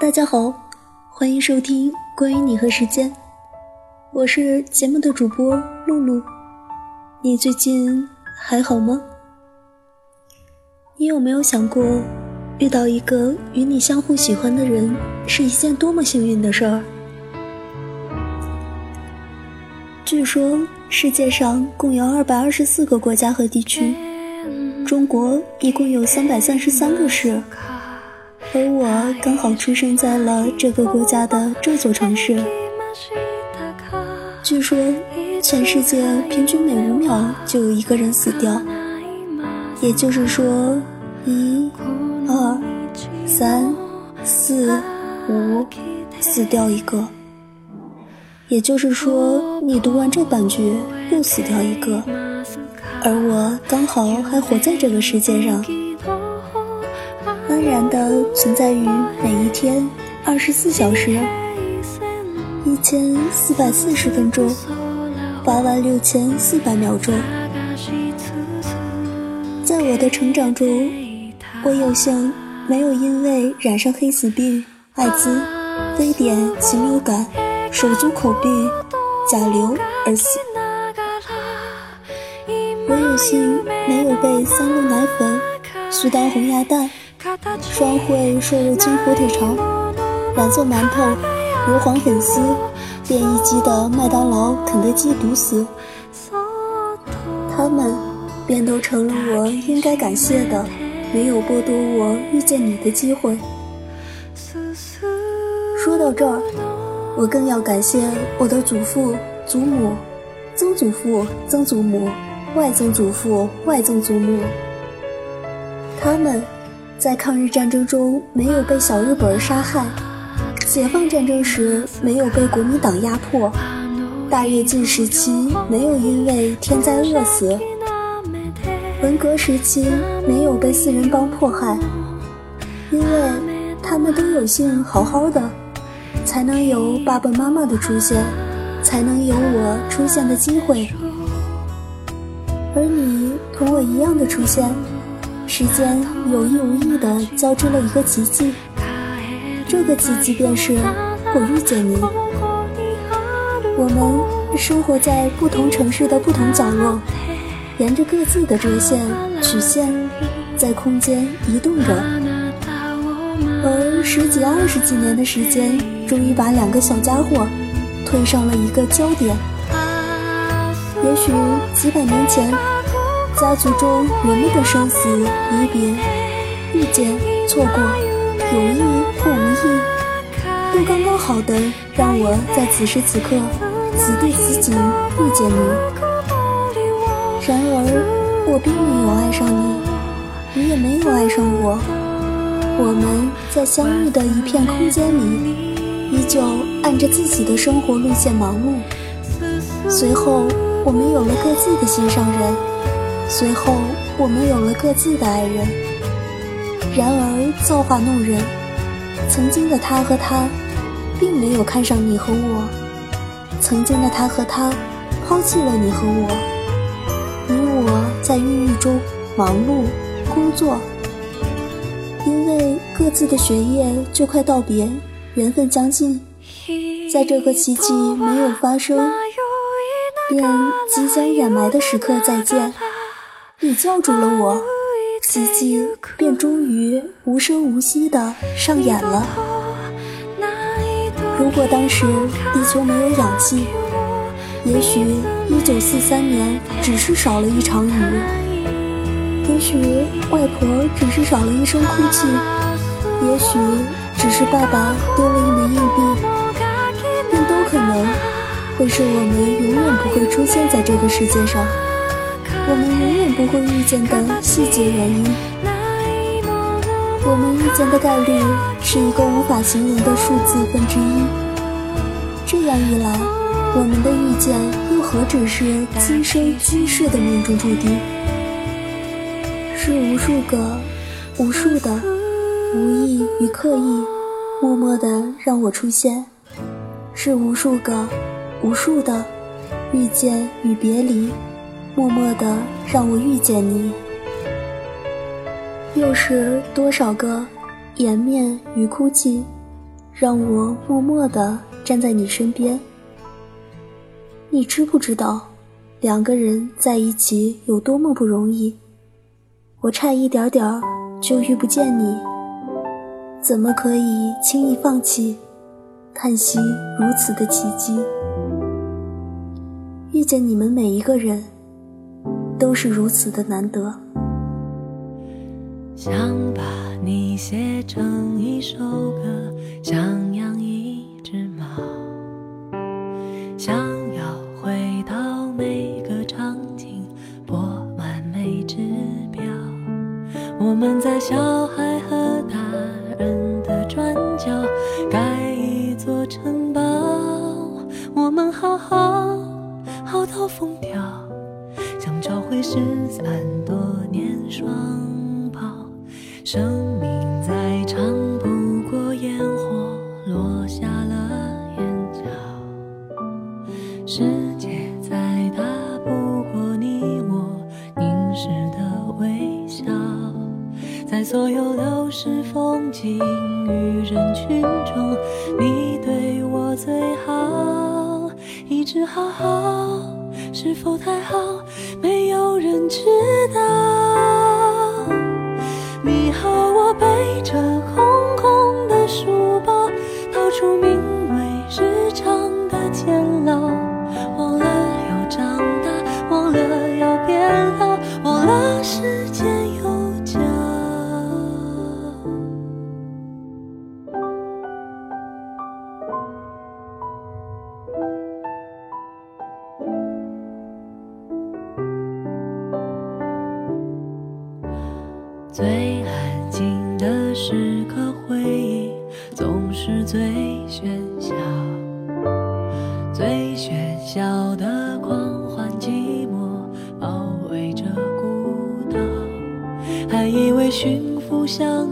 大家好，欢迎收听关于你和时间，我是节目的主播露露。你最近还好吗？你有没有想过，遇到一个与你相互喜欢的人是一件多么幸运的事儿？据说世界上共有二百二十四个国家和地区，中国一共有三百三十三个市。而我刚好出生在了这个国家的这座城市。据说，全世界平均每五秒就有一个人死掉，也就是说，一、二、三、四、五，死掉一个。也就是说，你读完这半句，又死掉一个，而我刚好还活在这个世界上。安然的存在于每一天二十四小时一千四百四十分钟八万六千四百秒钟。在我的成长中，我有幸没有因为染上黑死病、艾滋、非典、禽流感、手足口病、甲流而死。我有幸没有被三鹿奶粉、苏丹红鸭蛋。双汇瘦肉精火腿肠、蓝色馒头、硫磺粉丝、变异鸡的麦当劳、肯德基毒死，他们便都成了我应该感谢的，没有剥夺我遇见你的机会。说到这儿，我更要感谢我的祖父、祖母、曾祖父、曾祖母、外曾祖父、外曾祖母，他们。在抗日战争中没有被小日本杀害，解放战争时没有被国民党压迫，大跃进时期没有因为天灾饿死，文革时期没有被四人帮迫害，因为他们都有幸好好的，才能有爸爸妈妈的出现，才能有我出现的机会，而你同我一样的出现。时间有意无意地交织了一个奇迹，这个奇迹便是我遇见你。我们生活在不同城市的不同角落，沿着各自的折线曲线，在空间移动着。而十几二十几年的时间，终于把两个小家伙推上了一个焦点。也许几百年前。家族中人们的生死离别、遇见、错过、有意或无意，都刚刚好的让我在此时此刻、此地此景遇见你。然而，我并没有爱上你，你也没有爱上我。我们在相遇的一片空间里，依旧按着自己的生活路线忙碌。随后，我们有了各自的心上人。随后，我们有了各自的爱人。然而，造化弄人，曾经的他和她，并没有看上你和我；曾经的他和她，抛弃了你和我。你我在郁郁中忙碌工作，因为各自的学业就快道别，缘分将近，在这个奇迹没有发生，便即将掩埋的时刻再见。你叫住了我，奇迹便终于无声无息地上演了。如果当时地球没有氧气，也许1943年只是少了一场雨，也许外婆只是少了一声哭泣，也许只是爸爸丢了一枚硬币，便都可能会是我们永远不会出现在这个世界上。我们永远不会遇见的细节原因，我们遇见的概率是一个无法形容的数字分之一。这样一来，我们的遇见又何止是今生今世的命中注定？是无数个、无数的无意与刻意，默默的让我出现；是无数个、无数的遇见与别离。默默的让我遇见你，又是多少个颜面与哭泣，让我默默地站在你身边。你知不知道，两个人在一起有多么不容易？我差一点点就遇不见你，怎么可以轻易放弃？叹息如此的奇迹，遇见你们每一个人，都是如此的难得。想把你写成一首歌，想养一只猫，想要回到每个场景，拨完每只表。我们在小孩和大人会失散多年双胞，双胞。时刻，回忆总是最喧嚣，最喧嚣的狂欢，寂寞包围着孤岛，还以为驯服想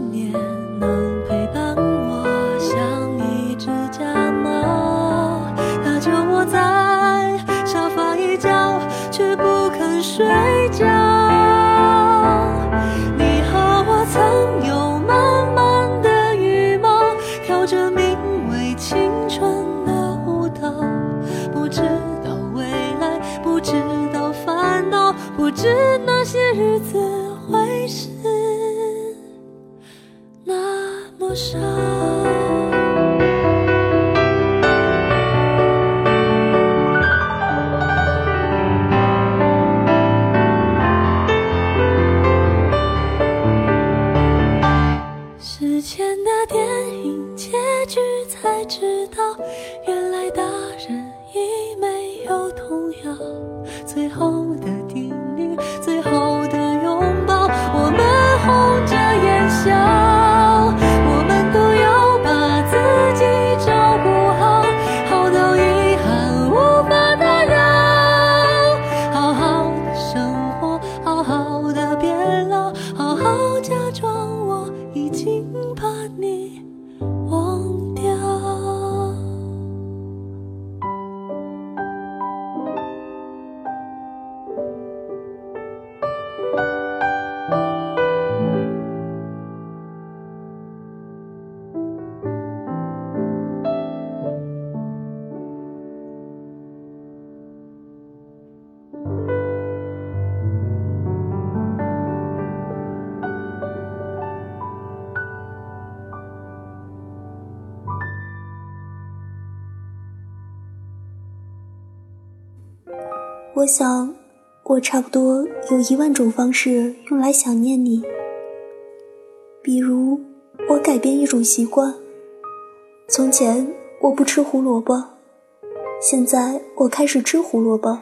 前的电影结局才知道，原来大人已没有童谣。最后的叮咛，最后的拥抱。我们红着眼笑我想，我差不多有一万种方式用来想念你。比如，我改变一种习惯，从前我不吃胡萝卜，现在我开始吃胡萝卜。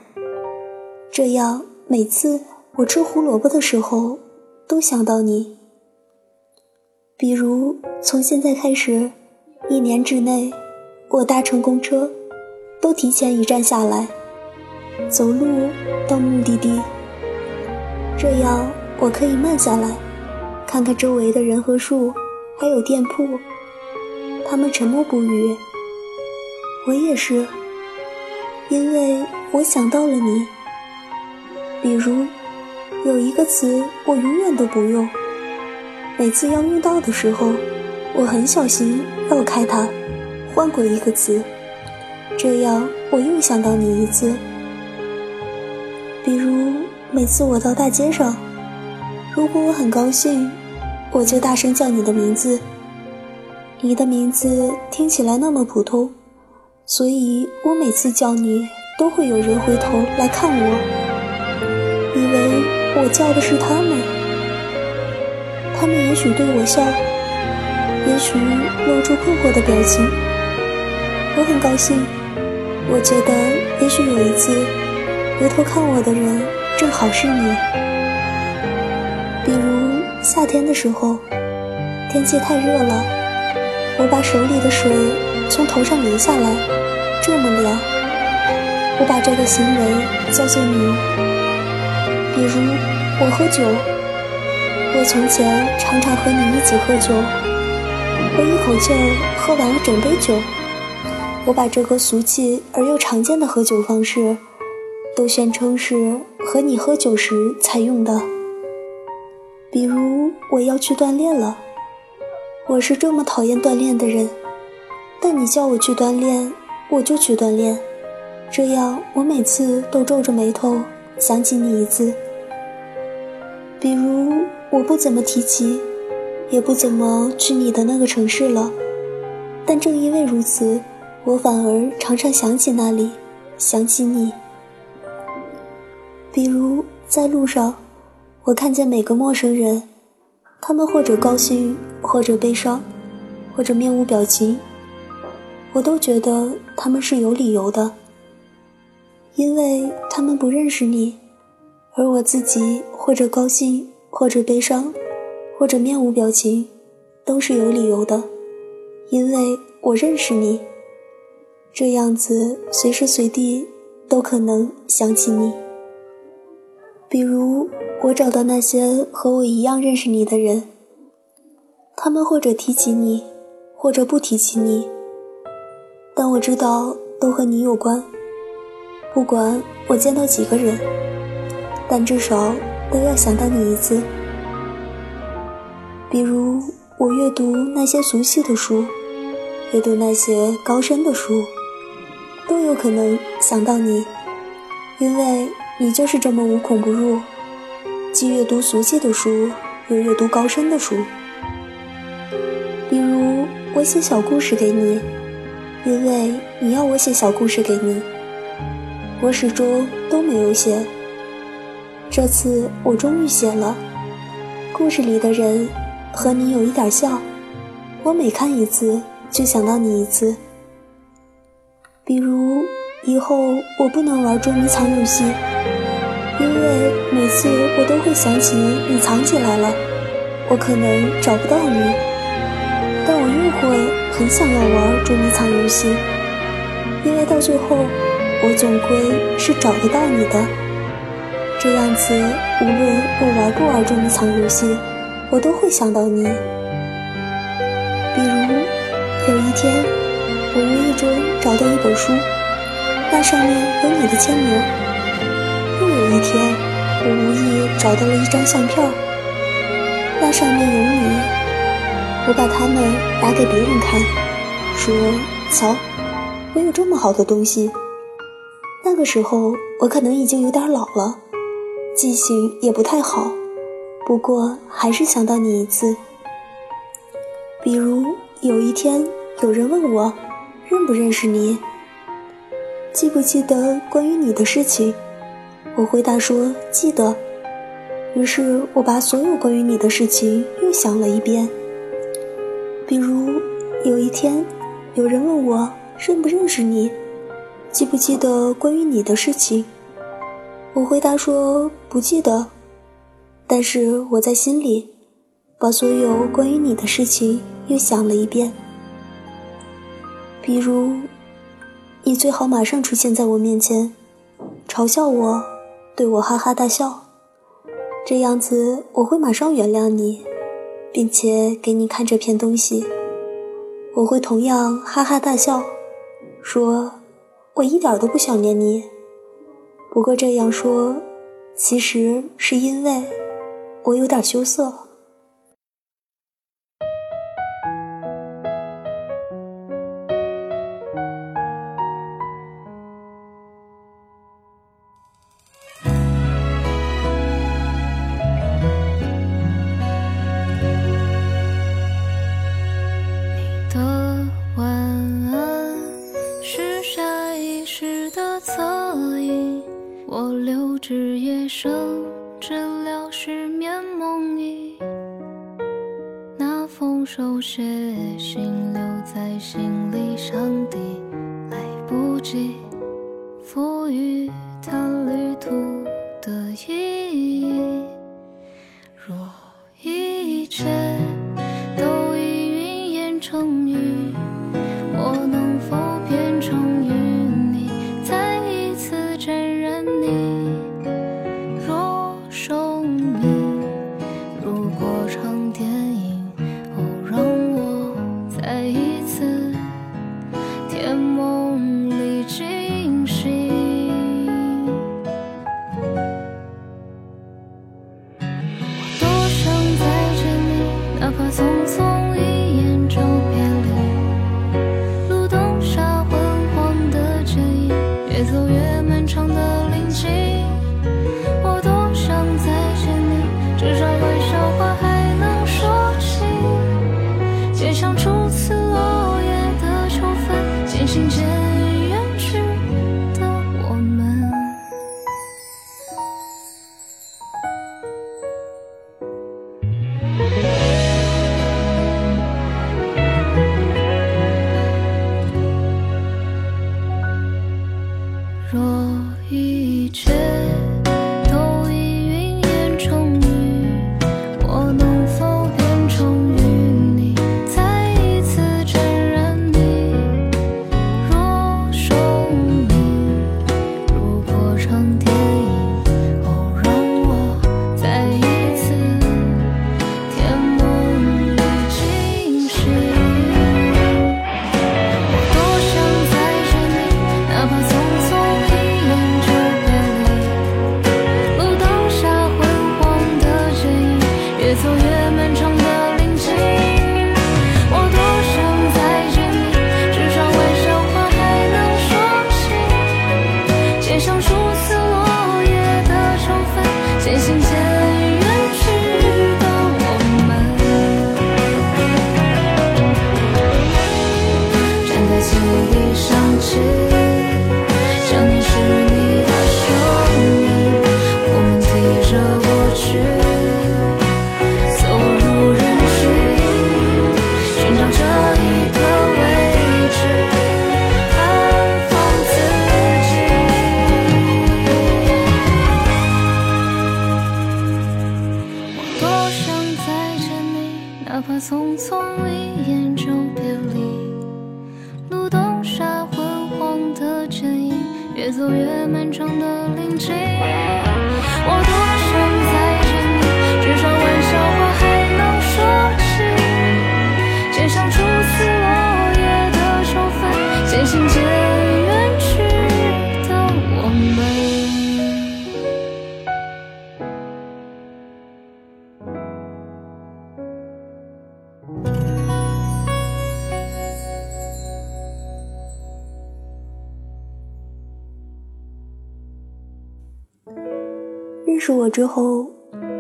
这样，每次我吃胡萝卜的时候，都想到你。比如，从现在开始，一年之内，我搭乘公车，都提前一站下来。走路到目的地，这样我可以慢下来，看看周围的人和树，还有店铺。他们沉默不语，我也是，因为我想到了你。比如，有一个词我永远都不用，每次要用到的时候，我很小心绕开它，换过一个词，这样我又想到你一次。比如每次我到大街上，如果我很高兴，我就大声叫你的名字。你的名字听起来那么普通，所以我每次叫你都会有人回头来看我，以为我叫的是他们。他们也许对我笑，也许露出困惑的表情。我很高兴，我觉得也许有一次回头看我的人正好是你。比如夏天的时候，天气太热了。我把手里的水从头上淋下来，这么凉。我把这个行为叫做你。比如我喝酒，我从前常常和你一起喝酒，我一口气儿喝完了整杯酒。我把这个俗气而又常见的喝酒方式，都宣称是和你喝酒时才用的。比如我要去锻炼了。我是这么讨厌锻炼的人，但你叫我去锻炼，我就去锻炼。这样，我每次都皱着眉头想起你一次。比如，我不怎么提起，也不怎么去你的那个城市了，但正因为如此，我反而常常想起那里，想起你。比如，在路上，我看见每个陌生人。他们或者高兴，或者悲伤，或者面无表情，我都觉得他们是有理由的，因为他们不认识你，而我自己或者高兴，或者悲伤，或者面无表情，都是有理由的，因为我认识你，这样子随时随地都可能想起你，比如。我找到那些和我一样认识你的人，他们或者提起你，或者不提起你，但我知道都和你有关。不管我见到几个人，但至少都要想到你一次。比如我阅读那些俗气的书，阅读那些高深的书，都有可能想到你，因为你就是这么无孔不入。既阅读俗气的书，又阅读高深的书。比如，我写小故事给你，因为你要我写小故事给你。我始终都没有写，这次我终于写了。故事里的人和你有一点像，我每看一次就想到你一次。比如，以后我不能玩捉迷藏游戏。因为每次我都会想起你藏起来了，我可能找不到你，但我又会很想要玩捉迷藏游戏，因为到最后我总归是找得到你的。这样子，无论我玩不玩捉迷藏游戏，我都会想到你。比如有一天，我无意中找到一本书，那上面有你的签名。又有一天，我无意找到了一张相片，那上面有你。我把它们拿给别人看，说：“瞧，我有这么好的东西。”那个时候，我可能已经有点老了，记性也不太好，不过还是想到你一次。比如有一天，有人问我，认不认识你，记不记得关于你的事情。我回答说：“记得。”于是我把所有关于你的事情又想了一遍。比如有一天，有人问我认不认识你，记不记得关于你的事情。我回答说：“不记得。”但是我在心里把所有关于你的事情又想了一遍。比如，你最好马上出现在我面前，嘲笑我。对我哈哈大笑，这样子我会马上原谅你，并且给你看这片东西。我会同样哈哈大笑，说我一点都不想念你。不过这样说，其实是因为我有点羞涩。哪怕匆匆一眼就别离。路灯下昏黄的剪影，越走越漫长的林径。我多想再见你，至少微笑话我之后，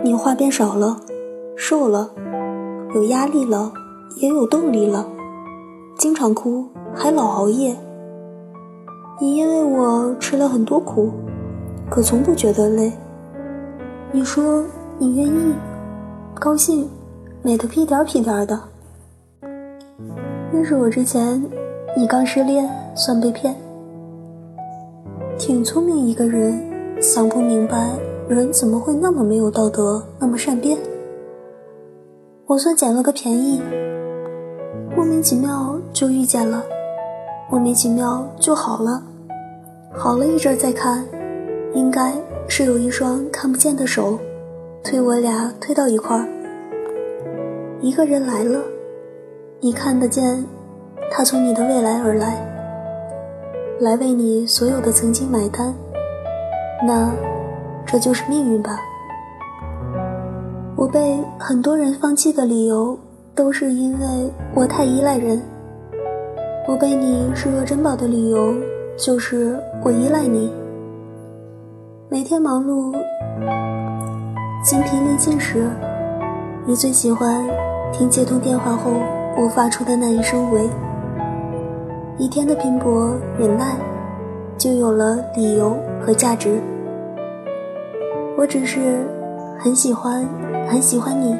你话变少了，瘦了，有压力了，也有动力了，经常哭，还老熬夜。你因为我吃了很多苦，可从不觉得累。你说你愿意，高兴，美得屁颠儿屁颠儿的。认识我之前，你刚失恋，算被骗。挺聪明一个人，想不明白人怎么会那么没有道德，那么善变。我算捡了个便宜，莫名其妙就遇见了，莫名其妙就好了，好了一阵再看，应该是有一双看不见的手，推我俩推到一块儿。一个人来了，你看得见，他从你的未来而来。来为你所有的曾经买单，那这就是命运吧。我被很多人放弃的理由，都是因为我太依赖人。我被你视若珍宝的理由，就是我依赖你。每天忙碌、精疲力尽时，你最喜欢听接通电话后我发出的那一声“喂”。一天的拼搏忍耐，就有了理由和价值。我只是很喜欢，很喜欢你，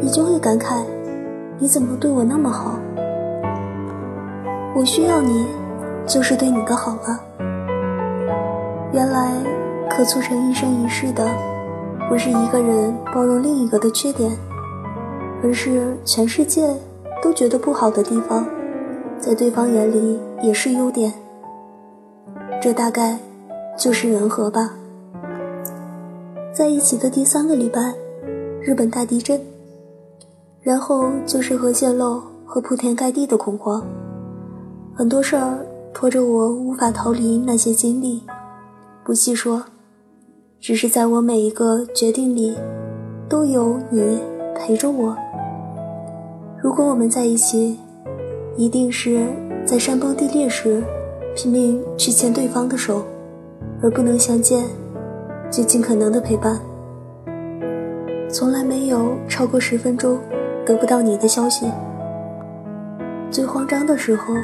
你就会感慨，你怎么对我那么好？我需要你，就是对你的好了。原来，可促成一生一世的，不是一个人包容另一个的缺点，而是全世界都觉得不好的地方。在对方眼里也是优点，这大概就是人和吧。在一起的第三个礼拜，日本大地震，然后就是核泄漏和铺天盖地的恐慌，很多事儿拖着我无法逃离那些经历，不细说，只是在我每一个决定里，都有你陪着我。如果我们在一起。一定是在山崩地裂时拼命去牵对方的手，而不能相见，就尽可能的陪伴。从来没有超过十分钟得不到你的消息。最慌张的时候，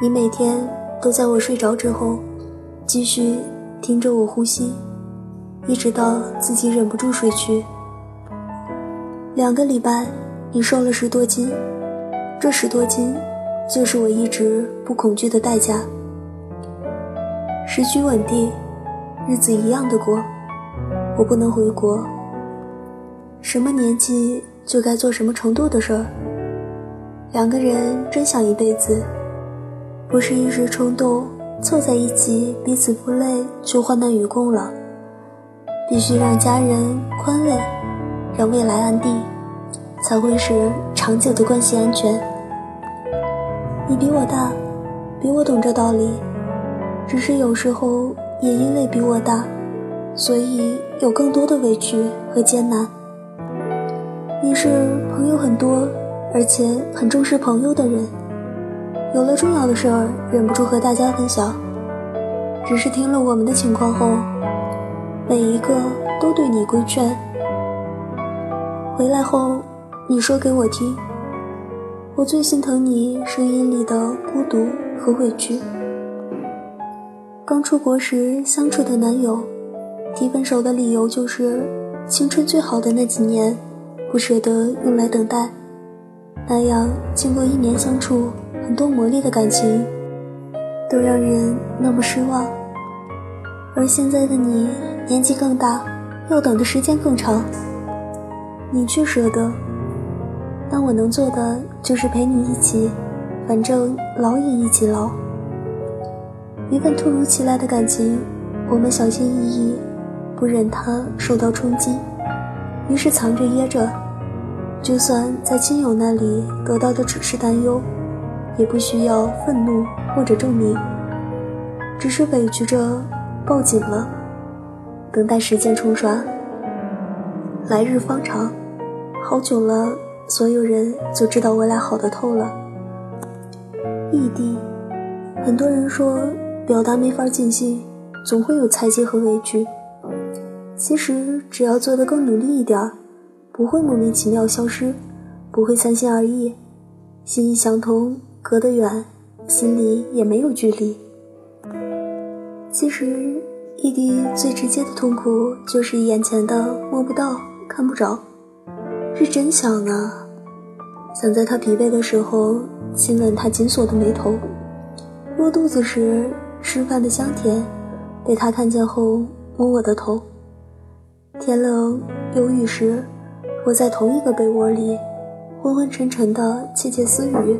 你每天都在我睡着之后，继续听着我呼吸，一直到自己忍不住睡去。两个礼拜，你瘦了十多斤。这十多斤，就是我一直不恐惧的代价。时局稳定，日子一样的过。我不能回国。什么年纪就该做什么程度的事儿。两个人真想一辈子，不是一时冲动凑在一起彼此不累就患难与共了。必须让家人宽慰，让未来安定。才会使长久的关系安全。你比我大，比我懂这道理，只是有时候也因为比我大，所以有更多的委屈和艰难。你是朋友很多，而且很重视朋友的人，有了重要的事儿忍不住和大家分享。只是听了我们的情况后，每一个都对你规劝。回来后。你说给我听，我最心疼你声音里的孤独和委屈。刚出国时相处的男友，提分手的理由就是青春最好的那几年，不舍得用来等待。那样经过一年相处，很多磨砺的感情，都让人那么失望。而现在的你年纪更大，要等的时间更长，你却舍得。但我能做的就是陪你一起，反正老也一起老。一份突如其来的感情，我们小心翼翼，不忍它受到冲击，于是藏着掖着。就算在亲友那里得到的只是担忧，也不需要愤怒或者证明，只是委屈着抱紧了，等待时间冲刷。来日方长，好久了。所有人就知道我俩好的透了。异地，很多人说表达没法尽兴，总会有猜忌和委屈。其实只要做得更努力一点，不会莫名其妙消失，不会三心二意，心意相通，隔得远，心里也没有距离。其实异地最直接的痛苦就是眼前的摸不到、看不着。是真想啊，想在他疲惫的时候亲吻他紧锁的眉头，饿肚子时吃饭的香甜，被他看见后摸我的头。天冷有雨时，窝在同一个被窝里，昏昏沉沉的窃窃私语。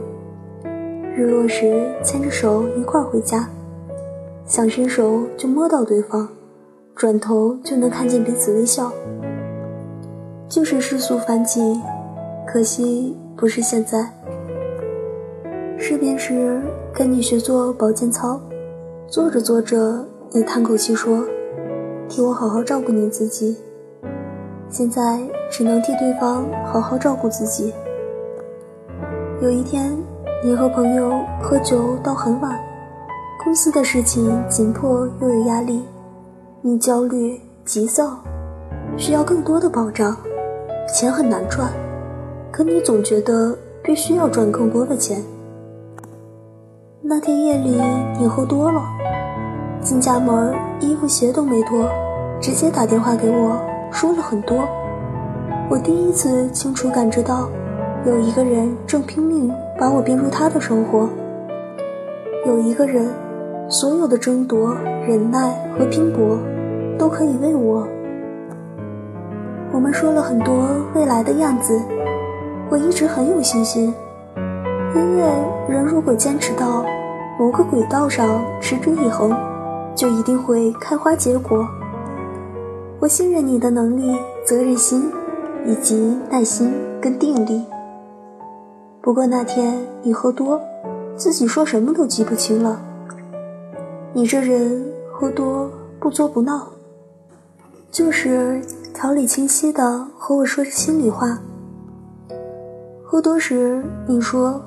日落时牵着手一块回家，想伸手就摸到对方，转头就能看见彼此微笑。就是世俗繁景，可惜不是现在。失眠时跟你学做保健操，做着做着，你叹口气说：“替我好好照顾你自己。”现在只能替对方好好照顾自己。有一天，你和朋友喝酒到很晚，公司的事情紧迫又有压力，你焦虑急躁，需要更多的保障。钱很难赚，可你总觉得必须要赚更多的钱。那天夜里你喝多了，进家门衣服鞋都没脱，直接打电话给我，说了很多。我第一次清楚感知到，有一个人正拼命把我编入他的生活。有一个人，所有的争夺、忍耐和拼搏，都可以为我。我们说了很多未来的样子，我一直很有信心，因为人如果坚持到。某个轨道上持之以恒，就一定会开花结果。我信任你的能力、责任心，以及耐心跟定力。不过那天你喝多，自己说什么都记不清了。你这人喝多不作不闹，就是条理清晰的和我说着心里话。喝多时你说。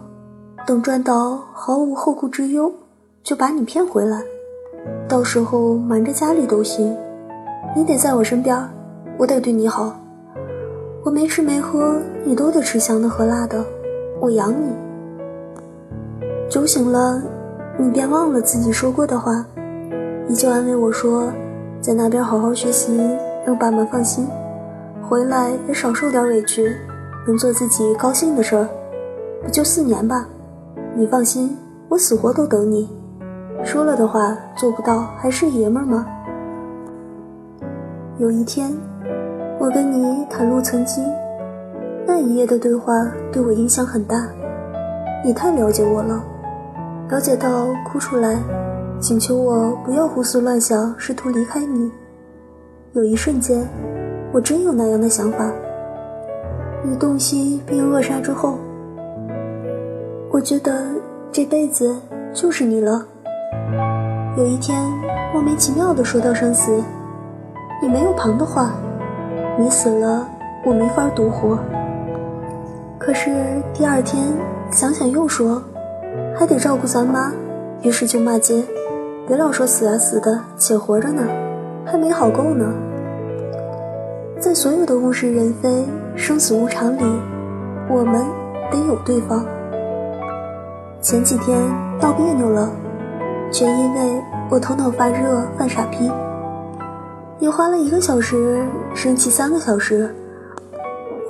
等赚到毫无后顾之忧，就把你骗回来。到时候瞒着家里都行，你得在我身边，我得对你好。我没吃没喝，你都得吃香的喝辣的，我养你。酒醒了，你便忘了自己说过的话，依旧安慰我说，在那边好好学习，让爸妈放心，回来也少受点委屈，能做自己高兴的事儿，不就四年吧。你放心，我死活都等你。说了的话做不到，还是爷们儿吗？有一天，我跟你袒露曾经，那一夜的对话对我影响很大。你太了解我了，了解到哭出来，请求我不要胡思乱想，试图离开你。有一瞬间，我真有那样的想法。你洞悉并扼杀之后。我觉得这辈子就是你了。有一天莫名其妙的说到生死，你没有旁的话，你死了我没法独活。可是第二天想想又说，还得照顾咱妈，于是就骂街，别老说死啊死的，且活着呢，还没好够呢。在所有的物是人非、生死无常里，我们得有对方。前几天闹别扭了，却因为我头脑发热犯傻逼。你花了一个小时生气三个小时，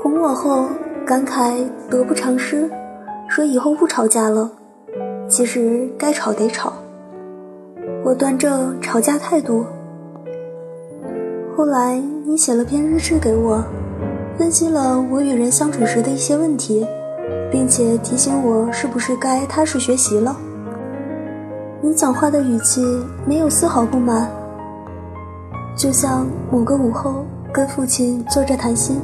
哄我后感慨得不偿失，说以后不吵架了。其实该吵得吵，我端正吵架态度。后来你写了篇日志给我，分析了我与人相处时的一些问题。并且提醒我是不是该踏实学习了。你讲话的语气没有丝毫不满，就像某个午后跟父亲坐着谈心，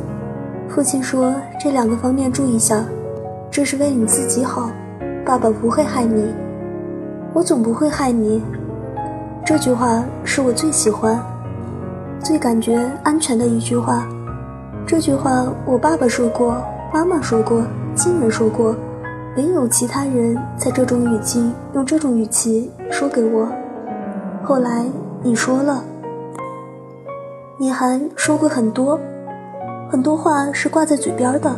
父亲说这两个方面注意下，这是为你自己好，爸爸不会害你，我总不会害你。这句话是我最喜欢、最感觉安全的一句话。这句话我爸爸说过，妈妈说过。亲人说过，没有其他人在这种语境用这种语气说给我。后来你说了，你还说过很多，很多话是挂在嘴边的，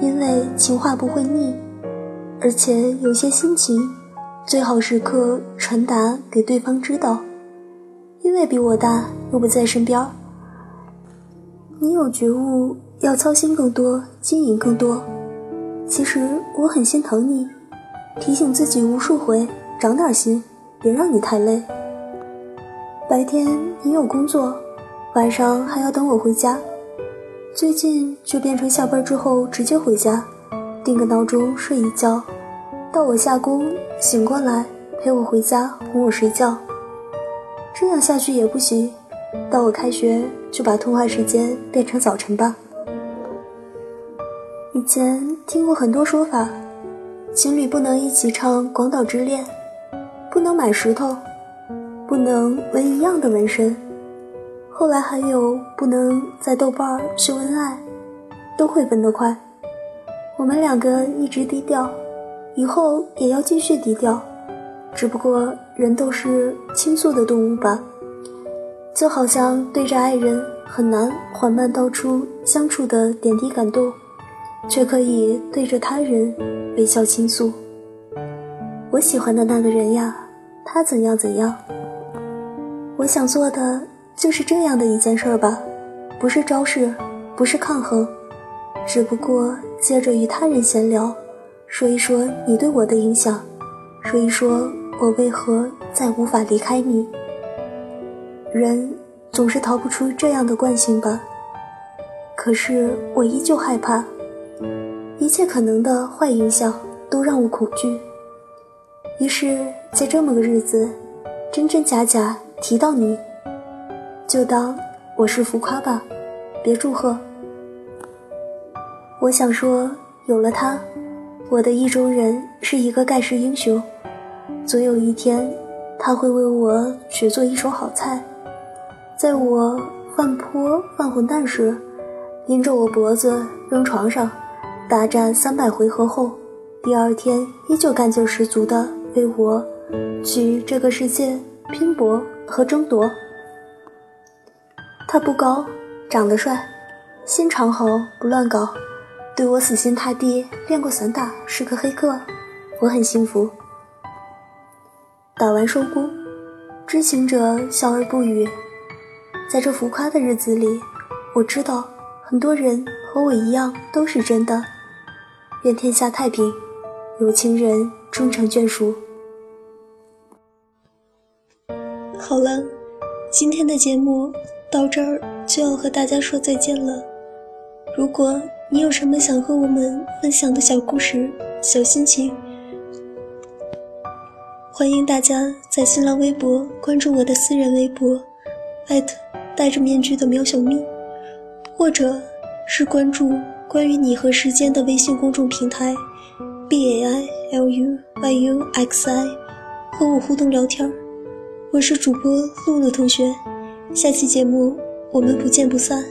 因为情话不会腻，而且有些心情最好时刻传达给对方知道，因为比我大又不在身边，你有觉悟，要操心更多，经营更多。其实我很心疼你，提醒自己无数回，长点心，别让你太累。白天你有工作，晚上还要等我回家。最近就变成下班之后直接回家，定个闹钟睡一觉，到我下工醒过来陪我回家哄我睡觉。这样下去也不行，到我开学就把通话时间变成早晨吧。以前听过很多说法，情侣不能一起唱《广岛之恋》，不能买石头，不能纹一样的纹身。后来还有不能在豆瓣秀恩爱，都会分得快。我们两个一直低调，以后也要继续低调。只不过人都是倾诉的动物吧，就好像对着爱人很难缓慢道出相处的点滴感动。却可以对着他人微笑倾诉。我喜欢的那个人呀，他怎样怎样。我想做的就是这样的一件事吧，不是招式，不是抗衡，只不过接着与他人闲聊，说一说你对我的影响，说一说我为何再无法离开你。人总是逃不出这样的惯性吧。可是我依旧害怕，一切可能的坏影响都让我恐惧。于是，在这么个日子，真真假假提到你，就当我是浮夸吧，别祝贺。我想说，有了他，我的意中人是一个盖世英雄。总有一天，他会为我学做一手好菜，在我犯泼犯混蛋时。拎着我脖子扔床上，大战三百回合后，第二天依旧干劲十足的为我去这个世界拼搏和争夺。他不高，长得帅，心肠好，不乱搞，对我死心塌地，练过散打，是个黑客，我很幸福。打完收工，知情者笑而不语。在这浮夸的日子里，我知道。很多人和我一样都是真的，愿天下太平，有情人终成眷属。好了，今天的节目到这儿就要和大家说再见了。如果你有什么想和我们分享的小故事、小心情，欢迎大家在新浪微博关注我的私人微博，艾特戴着面具的喵小咪。或者是关注关于你和时间的微信公众平台，b a i l u y u x i，和我互动聊天我是主播露露同学，下期节目我们不见不散。